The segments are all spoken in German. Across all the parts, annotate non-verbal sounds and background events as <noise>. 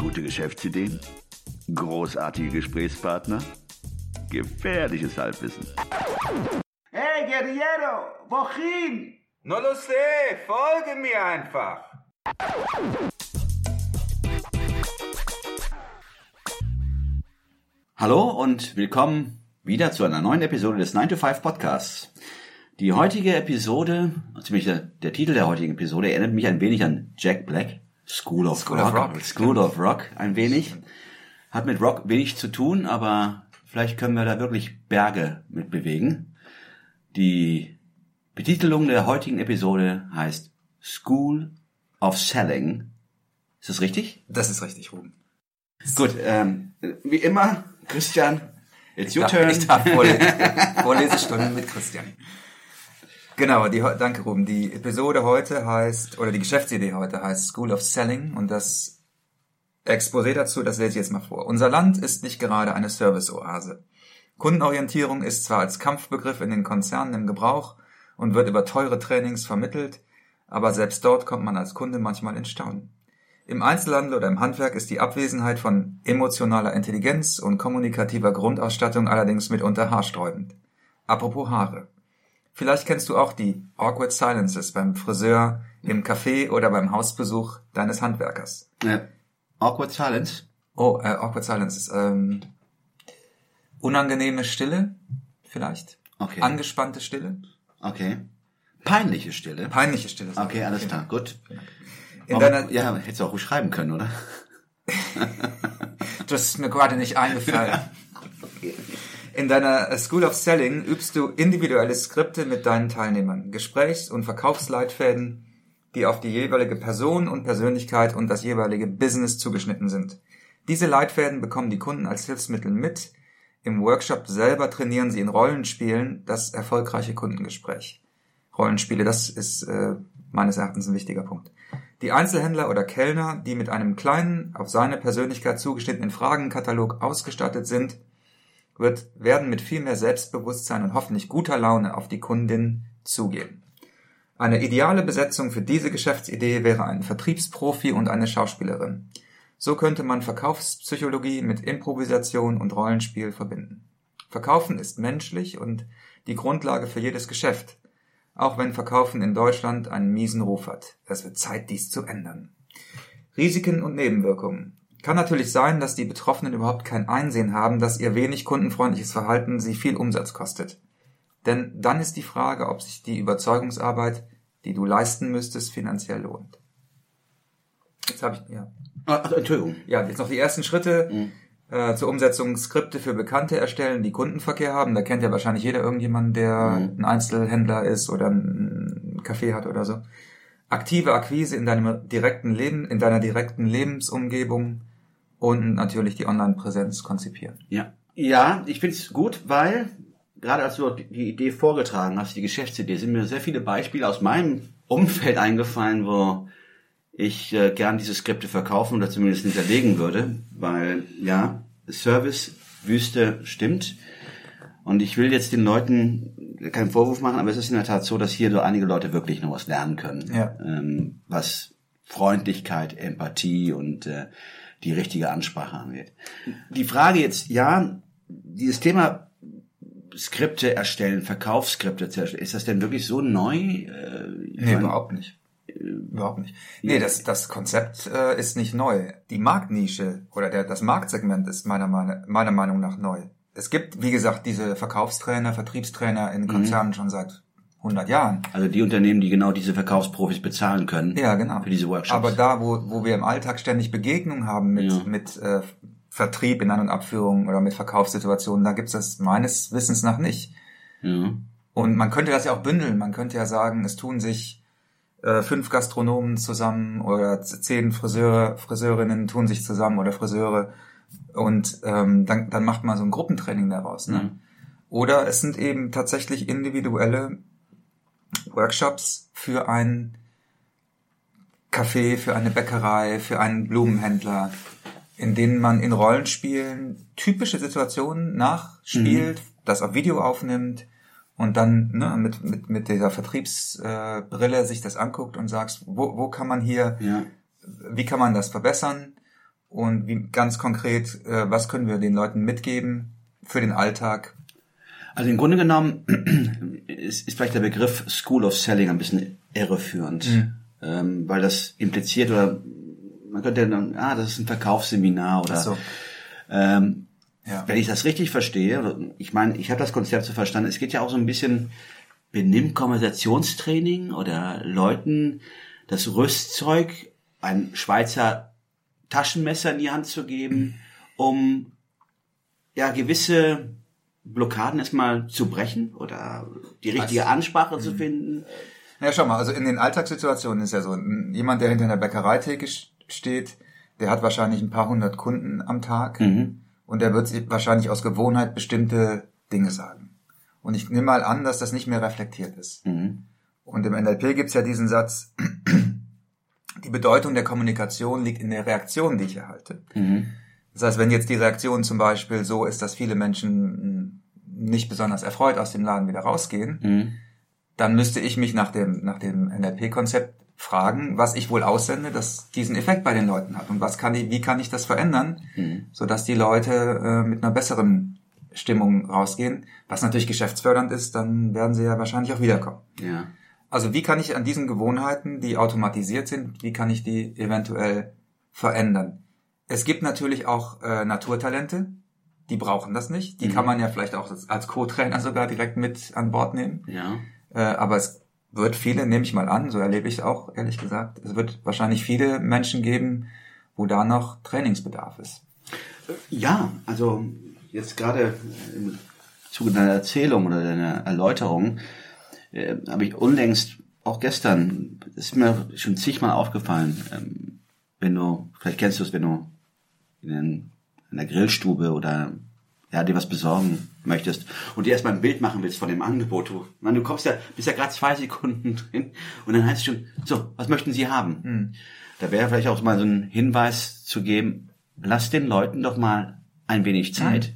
Gute Geschäftsideen? Großartige Gesprächspartner? Gefährliches Halbwissen. Hey, Guerriero, wohin? No lo sé, folge mir einfach. Hallo und willkommen wieder zu einer neuen Episode des 9 to 5 Podcasts. Die heutige Episode, ziemlich der, der Titel der heutigen Episode, erinnert mich ein wenig an Jack Black, School of School Rock. of Rock, School of Rock, ein wenig. Hat mit Rock wenig zu tun, aber vielleicht können wir da wirklich Berge mit bewegen. Die Betitelung der heutigen Episode heißt School of Selling. Ist das richtig? Das ist richtig, Ruben. Gut, ähm, wie immer, Christian, it's your Ich turn. darf, ich darf vorlesen. <laughs> Vorlesestunde mit Christian. Genau, die, danke Ruben. Die Episode heute heißt, oder die Geschäftsidee heute heißt School of Selling und das Exposé dazu, das lese ich jetzt mal vor. Unser Land ist nicht gerade eine Serviceoase. Kundenorientierung ist zwar als Kampfbegriff in den Konzernen im Gebrauch und wird über teure Trainings vermittelt, aber selbst dort kommt man als Kunde manchmal in Staunen. Im Einzelhandel oder im Handwerk ist die Abwesenheit von emotionaler Intelligenz und kommunikativer Grundausstattung allerdings mitunter haarsträubend. Apropos Haare. Vielleicht kennst du auch die awkward silences beim Friseur, im Café oder beim Hausbesuch deines Handwerkers. Äh, awkward Silence. Oh, äh, awkward silences. Ähm, unangenehme Stille, vielleicht? Okay. Angespannte Stille? Okay. Peinliche Stille. Peinliche Stille. Okay, ich. alles klar, gut. In Warum- deiner, ja, hättest du auch ruhig schreiben können, oder? <laughs> Das ist mir gerade nicht eingefallen. <laughs> In deiner School of Selling übst du individuelle Skripte mit deinen Teilnehmern, Gesprächs- und Verkaufsleitfäden, die auf die jeweilige Person und Persönlichkeit und das jeweilige Business zugeschnitten sind. Diese Leitfäden bekommen die Kunden als Hilfsmittel mit. Im Workshop selber trainieren sie in Rollenspielen das erfolgreiche Kundengespräch. Rollenspiele, das ist äh, meines Erachtens ein wichtiger Punkt. Die Einzelhändler oder Kellner, die mit einem kleinen, auf seine Persönlichkeit zugeschnittenen Fragenkatalog ausgestattet sind, wird, werden mit viel mehr Selbstbewusstsein und hoffentlich guter Laune auf die Kundin zugehen. Eine ideale Besetzung für diese Geschäftsidee wäre ein Vertriebsprofi und eine Schauspielerin. So könnte man Verkaufspsychologie mit Improvisation und Rollenspiel verbinden. Verkaufen ist menschlich und die Grundlage für jedes Geschäft, auch wenn Verkaufen in Deutschland einen miesen Ruf hat. Es wird Zeit, dies zu ändern. Risiken und Nebenwirkungen. Kann natürlich sein, dass die Betroffenen überhaupt kein Einsehen haben, dass ihr wenig kundenfreundliches Verhalten sie viel Umsatz kostet. Denn dann ist die Frage, ob sich die Überzeugungsarbeit, die du leisten müsstest, finanziell lohnt. Jetzt habe ich, ja. Ah, Also, Entschuldigung. Ja, jetzt noch die ersten Schritte äh, zur Umsetzung Skripte für Bekannte erstellen, die Kundenverkehr haben. Da kennt ja wahrscheinlich jeder irgendjemanden, der ein Einzelhändler ist oder ein Café hat oder so. Aktive Akquise in deinem direkten Leben, in deiner direkten Lebensumgebung und natürlich die Online-Präsenz konzipieren. Ja. Ja, ich find's gut, weil gerade als du die Idee vorgetragen hast, die Geschäftsidee, sind mir sehr viele Beispiele aus meinem Umfeld eingefallen, wo ich äh, gern diese Skripte verkaufen oder zumindest hinterlegen würde, weil ja, Service, Wüste stimmt. Und ich will jetzt den Leuten keinen Vorwurf machen, aber es ist in der Tat so, dass hier so einige Leute wirklich noch was lernen können. Ja. Ähm, was Freundlichkeit, Empathie und äh, die richtige Ansprache angeht. Die Frage jetzt, ja, dieses Thema Skripte erstellen, Verkaufsskripte erstellen, ist das denn wirklich so neu? Äh, ich Nee, meine, überhaupt nicht. Überhaupt nicht. Nee, das, das Konzept äh, ist nicht neu. Die Marktnische oder der, das Marktsegment ist meiner, Meinung- meiner Meinung nach neu. Es gibt, wie gesagt, diese Verkaufstrainer, Vertriebstrainer in Konzernen schon seit 100 Jahren. Also die Unternehmen, die genau diese Verkaufsprofis bezahlen können. Ja, genau. Für diese Workshops. Aber da, wo, wo wir im Alltag ständig Begegnungen haben mit, Ja. mit äh, Vertrieb in An- und Abführung oder mit Verkaufssituationen, da gibt's das meines Wissens nach nicht. ja. Und man könnte das ja auch bündeln. Man könnte ja sagen, es tun sich äh, fünf Gastronomen zusammen oder zehn Friseure, Friseurinnen tun sich zusammen oder Friseure und ähm, dann, dann macht man so ein Gruppentraining daraus. Ne? Mhm. Oder es sind eben tatsächlich individuelle Workshops für ein Café, für eine Bäckerei, für einen Blumenhändler, in denen man in Rollenspielen typische Situationen nachspielt, das auf Video aufnimmt und dann ne, mit, mit, mit dieser Vertriebsbrille Brille sich das anguckt und sagst, wo, wo kann man hier, Ja. wie kann man das verbessern Und wie ganz konkret, äh, was können wir den Leuten mitgeben für den Alltag? Also im Grunde genommen <clears throat> ist, ist vielleicht der Begriff School of Selling ein bisschen irreführend, Mhm. ähm, weil das impliziert oder man könnte dann, ah, das ist ein Verkaufsseminar oder so. ähm, Ja. wenn ich das richtig verstehe, ich meine, ich habe das Konzept so verstanden, es geht ja auch so ein bisschen Benimm-Konversationstraining oder Leuten das Rüstzeug, ein Schweizer Taschenmesser in die Hand zu geben, um ja gewisse Blockaden erstmal zu brechen oder die richtige Ansprache zu finden. Ja, schau mal, also in den Alltagssituationen ist ja so, jemand, der hinter einer Bäckereitheke steht, der hat wahrscheinlich ein paar hundert Kunden am Tag Mhm. und der wird sich wahrscheinlich aus Gewohnheit bestimmte Dinge sagen. Und ich nehme mal an, dass das nicht mehr reflektiert ist. Mhm. Und im NLP gibt's ja diesen Satz, <clears throat> die Bedeutung der Kommunikation liegt in der Reaktion, die ich erhalte. Mhm. Das heißt, wenn jetzt die Reaktion zum Beispiel so ist, dass viele Menschen nicht besonders erfreut aus dem Laden wieder rausgehen, Mhm. dann müsste ich mich nach dem, nach dem NLP-Konzept fragen, was ich wohl aussende, das diesen Effekt bei den Leuten hat. Und was kann ich, wie kann ich das verändern, Mhm. sodass die Leute äh, mit einer besseren Stimmung rausgehen. Was natürlich geschäftsfördernd ist, dann werden sie ja wahrscheinlich auch wiederkommen. Ja. Also wie kann ich an diesen Gewohnheiten, die automatisiert sind, wie kann ich die eventuell verändern? Es gibt natürlich auch äh, Naturtalente, die brauchen das nicht. Die Mhm. kann man ja vielleicht auch als- Co-Trainer sogar direkt mit an Bord nehmen. Ja. Äh, aber es wird viele, nehme ich mal an, so erlebe ich es auch, ehrlich gesagt, es wird wahrscheinlich viele Menschen geben, wo da noch Trainingsbedarf ist. Ja, also jetzt gerade im Zuge deiner Erzählung oder deiner Erläuterung äh, habe ich unlängst, auch gestern, ist mir schon zigmal aufgefallen, ähm, wenn du, vielleicht kennst du es, wenn du in, den, in der Grillstube oder ja, dir was besorgen möchtest und dir erstmal ein Bild machen willst von dem Angebot. Du, man, du kommst ja, bist ja gerade zwei Sekunden <laughs> drin und dann heißt es schon, so, was möchten Sie haben? Da wäre vielleicht auch mal so ein Hinweis zu geben, lass den Leuten doch mal ein wenig Zeit,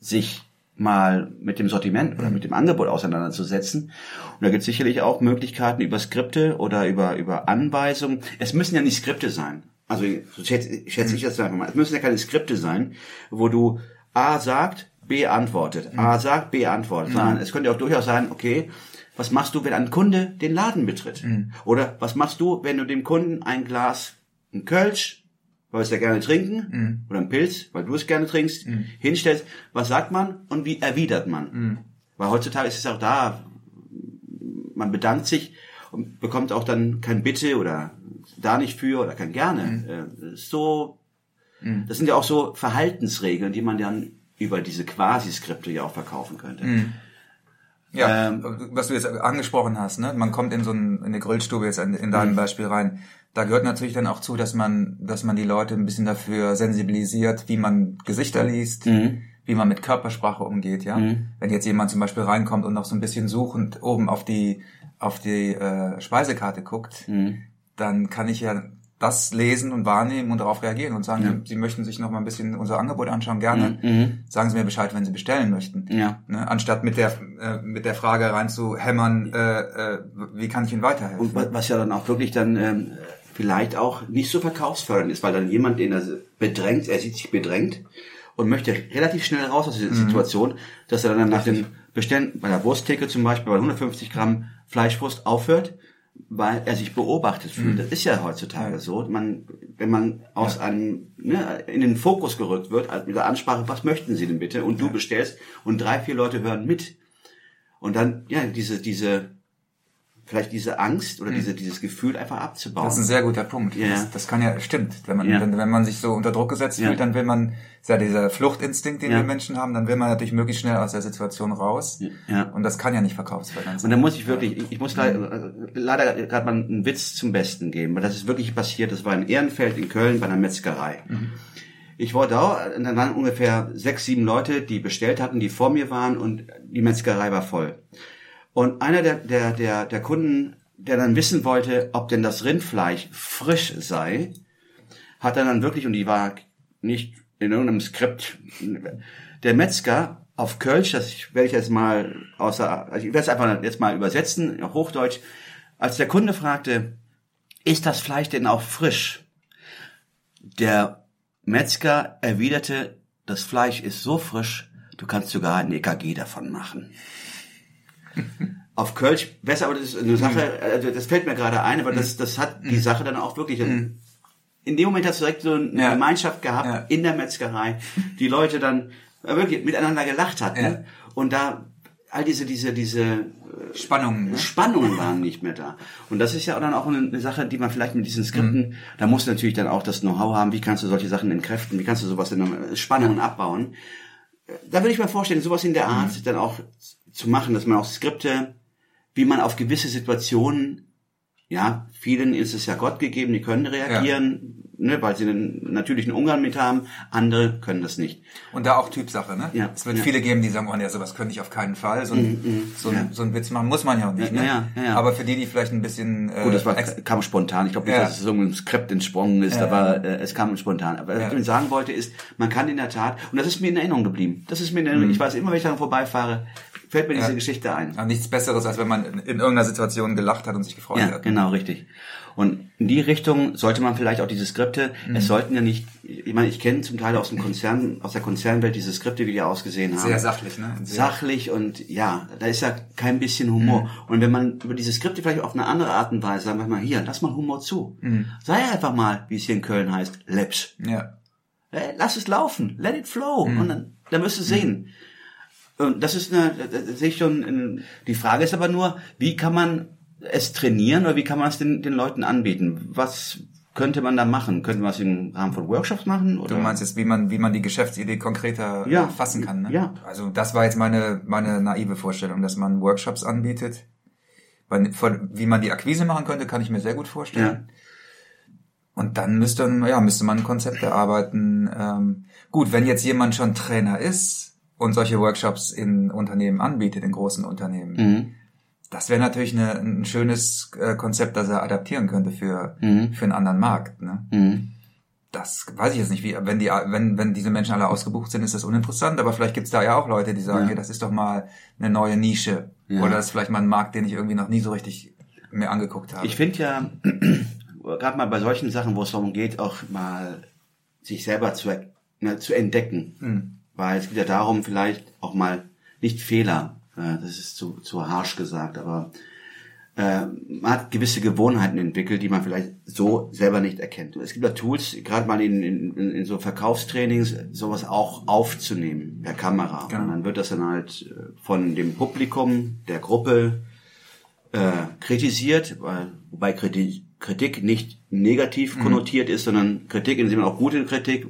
sich mal mit dem Sortiment oder mit dem Angebot auseinanderzusetzen. Und da gibt es sicherlich auch Möglichkeiten über Skripte oder über, über Anweisungen. Es müssen ja nicht Skripte sein. Also so schätze, schätze ich das einfach mal. Es müssen ja keine Skripte sein, wo du A sagt, B antwortet. A sagt, B antwortet. Sondern es könnte auch durchaus sein, okay, was machst du, wenn ein Kunde den Laden betritt? Oder was machst du, wenn du dem Kunden ein Glas, ein Kölsch, weil wir es ja gerne trinken, oder ein Pilz, weil du es gerne trinkst, hinstellst, was sagt man und wie erwidert man? Weil heutzutage ist es auch da, man bedankt sich und bekommt auch dann kein Bitte oder da nicht für oder kein gerne. Äh, das ist so, das sind ja auch so Verhaltensregeln, die man dann über diese Quasi-Skripte ja auch verkaufen könnte. Ja, Ähm, was du jetzt angesprochen hast, ne? Man kommt in so ein, in eine Grillstube jetzt in, in deinem Beispiel rein. Da gehört natürlich dann auch zu, dass man, dass man die Leute ein bisschen dafür sensibilisiert, wie man Gesichter liest, wie man mit Körpersprache umgeht, ja. Wenn jetzt jemand zum Beispiel reinkommt und noch so ein bisschen suchend oben auf die, auf die äh, Speisekarte guckt, dann kann ich ja das lesen und wahrnehmen und darauf reagieren und sagen, Sie möchten sich noch mal ein bisschen unser Angebot anschauen, gerne. Sagen Sie mir Bescheid, wenn Sie bestellen möchten. Ja. Ne? Anstatt mit der, äh, mit der Frage reinzuhämmern, äh, äh, wie kann ich Ihnen weiterhelfen? Und wa- was ja dann auch wirklich dann ähm, vielleicht auch nicht so verkaufsfördernd ist, weil dann jemand, den er bedrängt, er sieht sich bedrängt und möchte relativ schnell raus aus dieser Situation, dass er dann nach dem Bestellen, bei der Wursttheke zum Beispiel, bei 150 Gramm Fleischwurst aufhört, weil er sich beobachtet fühlt. Das ist ja heutzutage so. Man, wenn man aus einem, ne, in den Fokus gerückt wird, also mit der Ansprache, was möchten Sie denn bitte? Und du bestellst und drei, vier Leute hören mit. Und dann, ja, diese, diese, vielleicht diese Angst oder diese, dieses Gefühl einfach abzubauen. Das ist ein sehr guter Punkt. Ja. Das, das kann ja, stimmt. Wenn man, Ja. wenn, wenn man sich so unter Druck gesetzt Ja. fühlt, dann will man, ist ja dieser Fluchtinstinkt, den wir Menschen haben, dann will man natürlich möglichst schnell aus der Situation raus. Ja. Und das kann ja nicht verkaufsfördernd Und sein. da muss ich wirklich, ich, ich muss leider, leider gerade mal einen Witz zum Besten geben, weil das ist wirklich passiert. Das war in Ehrenfeld in Köln bei einer Metzgerei. Ich war da, und dann waren ungefähr sechs, sieben Leute, die bestellt hatten, die vor mir waren und die Metzgerei war voll. Und einer der, der, der, der Kunden, der dann wissen wollte, ob denn das Rindfleisch frisch sei, hat dann dann wirklich, und die war nicht in irgendeinem Skript, der Metzger auf Kölsch, das werde ich jetzt mal außer, also ich werde es einfach jetzt mal übersetzen, auf Hochdeutsch, als der Kunde fragte, ist das Fleisch denn auch frisch? Der Metzger erwiderte, das Fleisch ist so frisch, du kannst sogar ein EKG davon machen. Auf Kölsch besser, aber das ist eine Sache, also das fällt mir gerade ein, aber das, das hat die Sache dann auch wirklich. In dem Moment hast du direkt so eine Ja. Gemeinschaft gehabt Ja. in der Metzgerei, die Leute dann wirklich miteinander gelacht hatten Ja. und da all diese, diese, diese Spannungen. Ne? Spannungen waren nicht mehr da. Und das ist ja dann auch eine, Sache, die man vielleicht mit diesen Skripten, da musst du natürlich dann auch das Know-how haben, wie kannst du solche Sachen entkräften, wie kannst du sowas in Spannungen abbauen. Da würde ich mir vorstellen, sowas in der Art dann auch zu machen, dass man auch Skripte, wie man auf gewisse Situationen, ja, vielen ist es ja Gott gegeben, die können reagieren, ne, weil sie einen natürlichen Umgang mit haben, andere können das nicht. Und da auch Typsache, ne? Ja. Es wird Ja. viele geben, die sagen, oh nee, sowas könnte ich auf keinen Fall. So ein, so, ein, Ja. so ein Witz machen muss man ja auch nicht, Ja, ne? ja, ja, ja. Aber für die, die vielleicht ein bisschen... Äh, Gut, das war, kam spontan. Ich glaube nicht, Ja. dass es so ein Skript entsprungen ist, Ja, aber äh, es kam spontan. Aber was Ja. ich sagen wollte ist, man kann in der Tat, und das ist mir in Erinnerung geblieben, das ist mir in Erinnerung, ich weiß immer, wenn ich daran vorbeifahre, fällt mir Mhm. Ja. diese Geschichte ein. Ja, nichts Besseres, als wenn man in, in irgendeiner Situation gelacht hat und sich gefreut Ja, hat. genau, richtig. Und in die Richtung sollte man vielleicht auch diese Skripte, Mhm. es sollten ja nicht, ich meine, ich kenne zum Teil aus dem Konzern, aus der Konzernwelt diese Skripte, wie die ausgesehen haben. Sehr sachlich, ne? Sehr, sachlich und ja, da ist ja kein bisschen Humor. Mhm. Und wenn man über diese Skripte vielleicht auf eine andere Art und Weise, sagen wir mal, hier, lass mal Humor zu. Mhm. Sei einfach mal, wie es hier in Köln heißt, läppsch. ja. Äh, Lass es laufen, let it flow. Mhm. Und dann, dann wirst du sehen. Und das ist eine, da- da sehe ich schon, in- die Frage ist aber nur, wie kann man es trainieren oder wie kann man es den, den Leuten anbieten? Was könnte man da machen? Könnte man es im Rahmen von Workshops machen? Oder? Du meinst jetzt, wie man, wie man die Geschäftsidee konkreter Ja. äh, fassen kann, ne? Ja. Also das war jetzt meine, meine naive Vorstellung, dass man Workshops anbietet. Wie man die Akquise machen könnte, kann ich mir sehr gut vorstellen. Und dann müsste, ja, müsste man ein Konzept erarbeiten. Ähm, gut, wenn jetzt jemand schon Trainer ist und solche Workshops in Unternehmen anbietet, in großen Unternehmen, Mhm. das wäre natürlich eine, ein schönes äh, Konzept, das er adaptieren könnte für, Mhm. für einen anderen Markt. Ne? Mhm. Das weiß ich jetzt nicht, wie, wenn die, wenn, wenn diese Menschen alle ausgebucht sind, ist das uninteressant, aber vielleicht gibt's da ja auch Leute, die sagen, Ja. hey, das ist doch mal eine neue Nische. Ja. Oder das ist vielleicht mal ein Markt, den ich irgendwie noch nie so richtig mir angeguckt habe. Ich finde ja, <clears throat> gerade mal bei solchen Sachen, wo es darum geht, auch mal sich selber zu, ne, zu entdecken. Hm. Weil es geht ja darum, vielleicht auch mal nicht Fehler, äh, das ist zu, zu harsch gesagt, aber äh, man hat gewisse Gewohnheiten entwickelt, die man vielleicht so selber nicht erkennt. Es gibt ja Tools, gerade mal in, in, in so Verkaufstrainings, sowas auch aufzunehmen per Kamera. Genau. Und dann wird das dann halt äh, von dem Publikum, der Gruppe äh, kritisiert, weil, wobei Kritik, Kritik nicht negativ konnotiert ist, sondern Kritik in dem Sinne auch gute Kritik,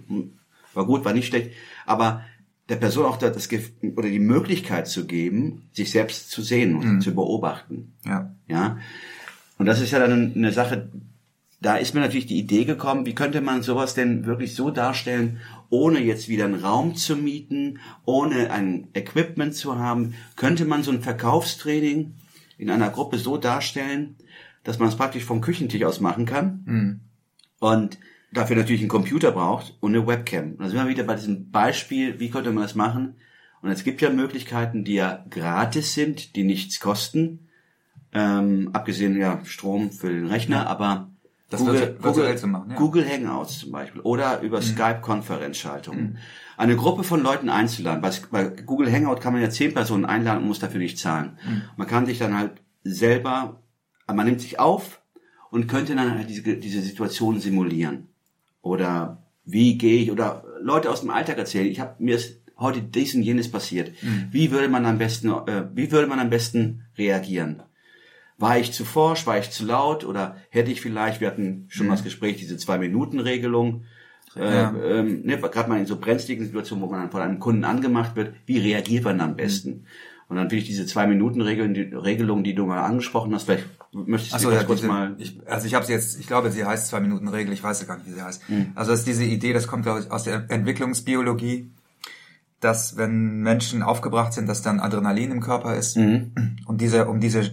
war gut, war nicht schlecht, aber der Person auch da das oder die Möglichkeit zu geben, sich selbst zu sehen und zu beobachten. ja. Ja. Und das ist ja dann eine Sache, da ist mir natürlich die Idee gekommen, wie könnte man sowas denn wirklich so darstellen, ohne jetzt wieder einen Raum zu mieten, ohne ein Equipment zu haben, könnte man so ein Verkaufstraining in einer Gruppe so darstellen, dass man es praktisch vom Küchentisch aus machen kann und dafür natürlich einen Computer braucht und eine Webcam. Und da sind wir wieder bei diesem Beispiel, wie könnte man das machen? Und es gibt ja Möglichkeiten, die ja gratis sind, die nichts kosten. Ähm, abgesehen ja Strom für den Rechner, aber Das Google, Google, zu machen, ja. Google Hangouts zum Beispiel oder über Skype Konferenzschaltungen. Eine Gruppe von Leuten einzuladen. Bei, bei Google Hangout kann man ja zehn Personen einladen und muss dafür nicht zahlen. Man kann sich dann halt selber, man nimmt sich auf und könnte dann halt diese, diese Situation simulieren. Oder wie gehe ich, oder Leute aus dem Alltag erzählen, ich habe mir ist heute dies und jenes passiert. Wie würde man am besten, äh, wie würde man am besten reagieren? War ich zu forsch, war ich zu laut oder hätte ich vielleicht, wir hatten schon mal das Gespräch, diese Zwei-Minuten-Regelung, äh, Ja. ähm, ne, gerade mal in so brenzligen Situationen, wo man dann von einem Kunden angemacht wird, wie reagiert man am besten? Und dann finde ich diese Zwei-Minuten-Regelung, die Regelung, die du mal angesprochen hast, vielleicht möchtest du Achso, die ja, kurz mal... ich, also ich habe sie jetzt, ich glaube, sie heißt zwei Minuten Regel, ich weiß gar nicht, wie sie heißt. Hm. Also das ist diese Idee, das kommt glaube ich aus der Entwicklungsbiologie, dass wenn Menschen aufgebracht sind, dass dann Adrenalin im Körper ist Mhm. und diese, um diese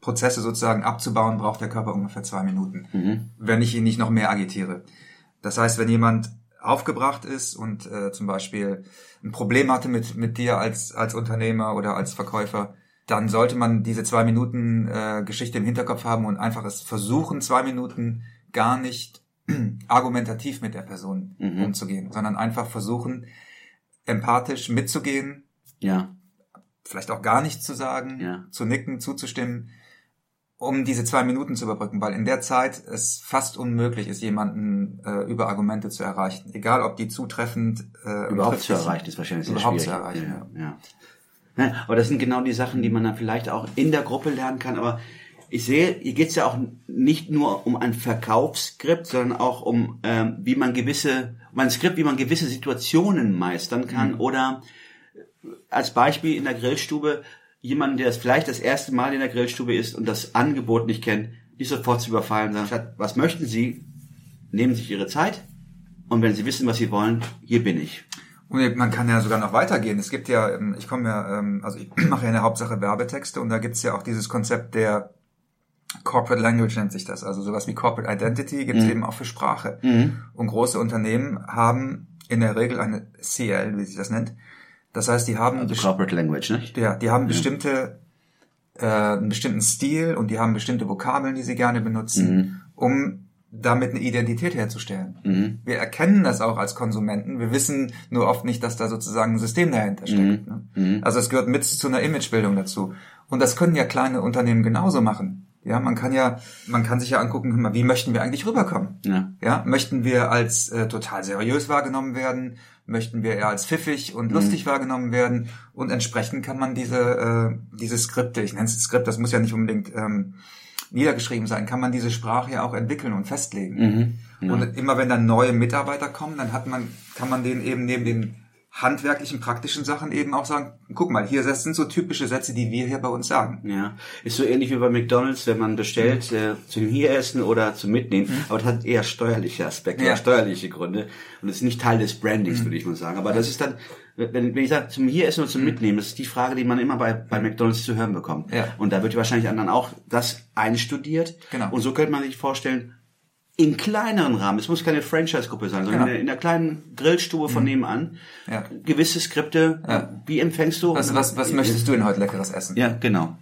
Prozesse sozusagen abzubauen, braucht der Körper ungefähr zwei Minuten, Mhm. wenn ich ihn nicht noch mehr agitiere. Das heißt, wenn jemand aufgebracht ist und äh, zum Beispiel ein Problem hatte mit, mit dir als, als Unternehmer oder als Verkäufer, dann sollte man diese zwei Minuten äh, Geschichte im Hinterkopf haben und einfach es versuchen, zwei Minuten gar nicht <clears throat> argumentativ mit der Person umzugehen, sondern einfach versuchen, empathisch mitzugehen, Ja. vielleicht auch gar nichts zu sagen, Ja. zu nicken, zuzustimmen, um diese zwei Minuten zu überbrücken, weil in der Zeit es fast unmöglich ist, jemanden äh, über Argumente zu erreichen. Egal, ob die zutreffend äh, Überhaupt zu erreichen ist wahrscheinlich sehr Überhaupt schwierig. zu erreichen, ja. Ja. Ja, aber das sind genau die Sachen, die man dann vielleicht auch in der Gruppe lernen kann. Aber ich sehe, hier geht es ja auch nicht nur um ein Verkaufsskript, sondern auch um, ähm, wie man gewisse, um ein Skript, wie man gewisse Situationen meistern kann. Mhm. Oder als Beispiel in der Grillstube, jemanden, der es vielleicht das erste Mal in der Grillstube ist und das Angebot nicht kennt, nicht sofort zu überfallen, sondern statt, was möchten Sie? Nehmen Sie sich Ihre Zeit und wenn Sie wissen, was Sie wollen, hier bin ich. Und man kann ja sogar noch weitergehen. Es gibt ja, ähm, ich komme ja, ähm, also ich <clears throat> mache ja in der Hauptsache Werbetexte und da gibt's ja auch dieses Konzept der Corporate Language nennt sich das. Also sowas wie Corporate Identity gibt's eben auch für Sprache. Und große Unternehmen haben in der Regel eine CL, wie sich das nennt. Das heißt, die haben Also Corporate Language, nicht? ja, die haben bestimmte äh, einen bestimmten Stil und die haben bestimmte Vokabeln, die sie gerne benutzen, um damit eine Identität herzustellen. Wir erkennen das auch als Konsumenten. Wir wissen nur oft nicht, dass da sozusagen ein System dahinter steckt. Ne? Also es gehört mit zu einer Imagebildung dazu. Und das können ja kleine Unternehmen genauso machen. Ja, man kann ja, man kann sich ja angucken, wie möchten wir eigentlich rüberkommen? Ja. Ja, möchten wir als äh, total seriös wahrgenommen werden? Möchten wir eher als pfiffig und lustig wahrgenommen werden? Und entsprechend kann man diese, äh, diese Skripte, ich nenne es Skript, das muss ja nicht unbedingt ähm, niedergeschrieben sein, kann man diese Sprache ja auch entwickeln und festlegen. Und immer wenn dann neue Mitarbeiter kommen, dann hat man, kann man denen eben neben den handwerklichen, praktischen Sachen eben auch sagen, guck mal, hier das sind so typische Sätze, die wir hier bei uns sagen. Ja, ist so ähnlich wie bei McDonalds, wenn man bestellt äh, zum hier essen oder zum mitnehmen, aber das hat eher steuerliche Aspekte, Ja. eher steuerliche Gründe und ist nicht Teil des Brandings, würde ich mal sagen. Aber das ist dann, wenn, wenn ich sage zum hier essen oder zum mitnehmen, das ist die Frage, die man immer bei, bei McDonalds zu hören bekommt. Ja. Und da wird wahrscheinlich dann auch das einstudiert. Genau. Und so könnte man sich vorstellen, in kleineren Rahmen, es muss keine Franchise-Gruppe sein, sondern Genau. in, der, in der kleinen Grillstube von nebenan, Ja. gewisse Skripte, Ja. wie empfängst du? Was, was, was möchtest du denn heute leckeres essen? Ja, genau.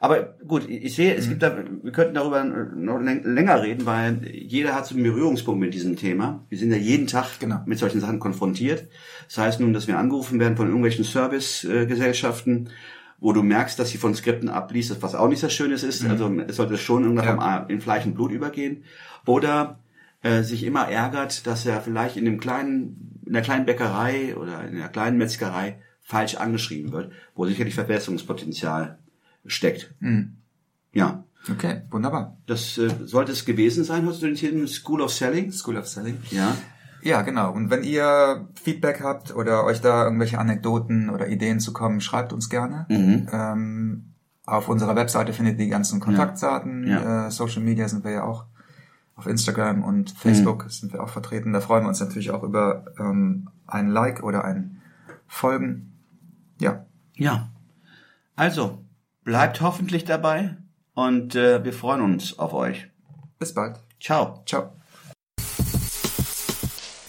Aber gut, ich sehe, es gibt da, wir könnten darüber noch läng- länger reden, weil jeder hat so einen Berührungspunkt mit diesem Thema. Wir sind ja jeden Tag Genau. mit solchen Sachen konfrontiert. Das heißt nun, dass wir angerufen werden von irgendwelchen Servicegesellschaften, wo du merkst, dass sie von Skripten abliest, was auch nicht so Schönes ist. Also es sollte schon irgendwann Ja. in Fleisch und Blut übergehen. Oder äh, sich immer ärgert, dass er vielleicht in dem kleinen, in der kleinen Bäckerei oder in der kleinen Metzgerei falsch angeschrieben wird, wo sicherlich Verbesserungspotenzial steckt. Ja, Okay, wunderbar. das äh, sollte es gewesen sein, hast du den Titel School of Selling? School of Selling. Ja. Ja, genau. Und wenn ihr Feedback habt oder euch da irgendwelche Anekdoten oder Ideen zu kommen, schreibt uns gerne. Ähm, auf unserer Webseite findet ihr die ganzen Kontaktdaten. Ja. Äh, Social Media sind wir ja auch. Auf Instagram und Facebook sind wir auch vertreten. Da freuen wir uns natürlich auch über ähm, ein Like oder ein Folgen. Ja, Ja. Also, bleibt hoffentlich dabei und äh, wir freuen uns auf euch. bis bald. Ciao. Ciao.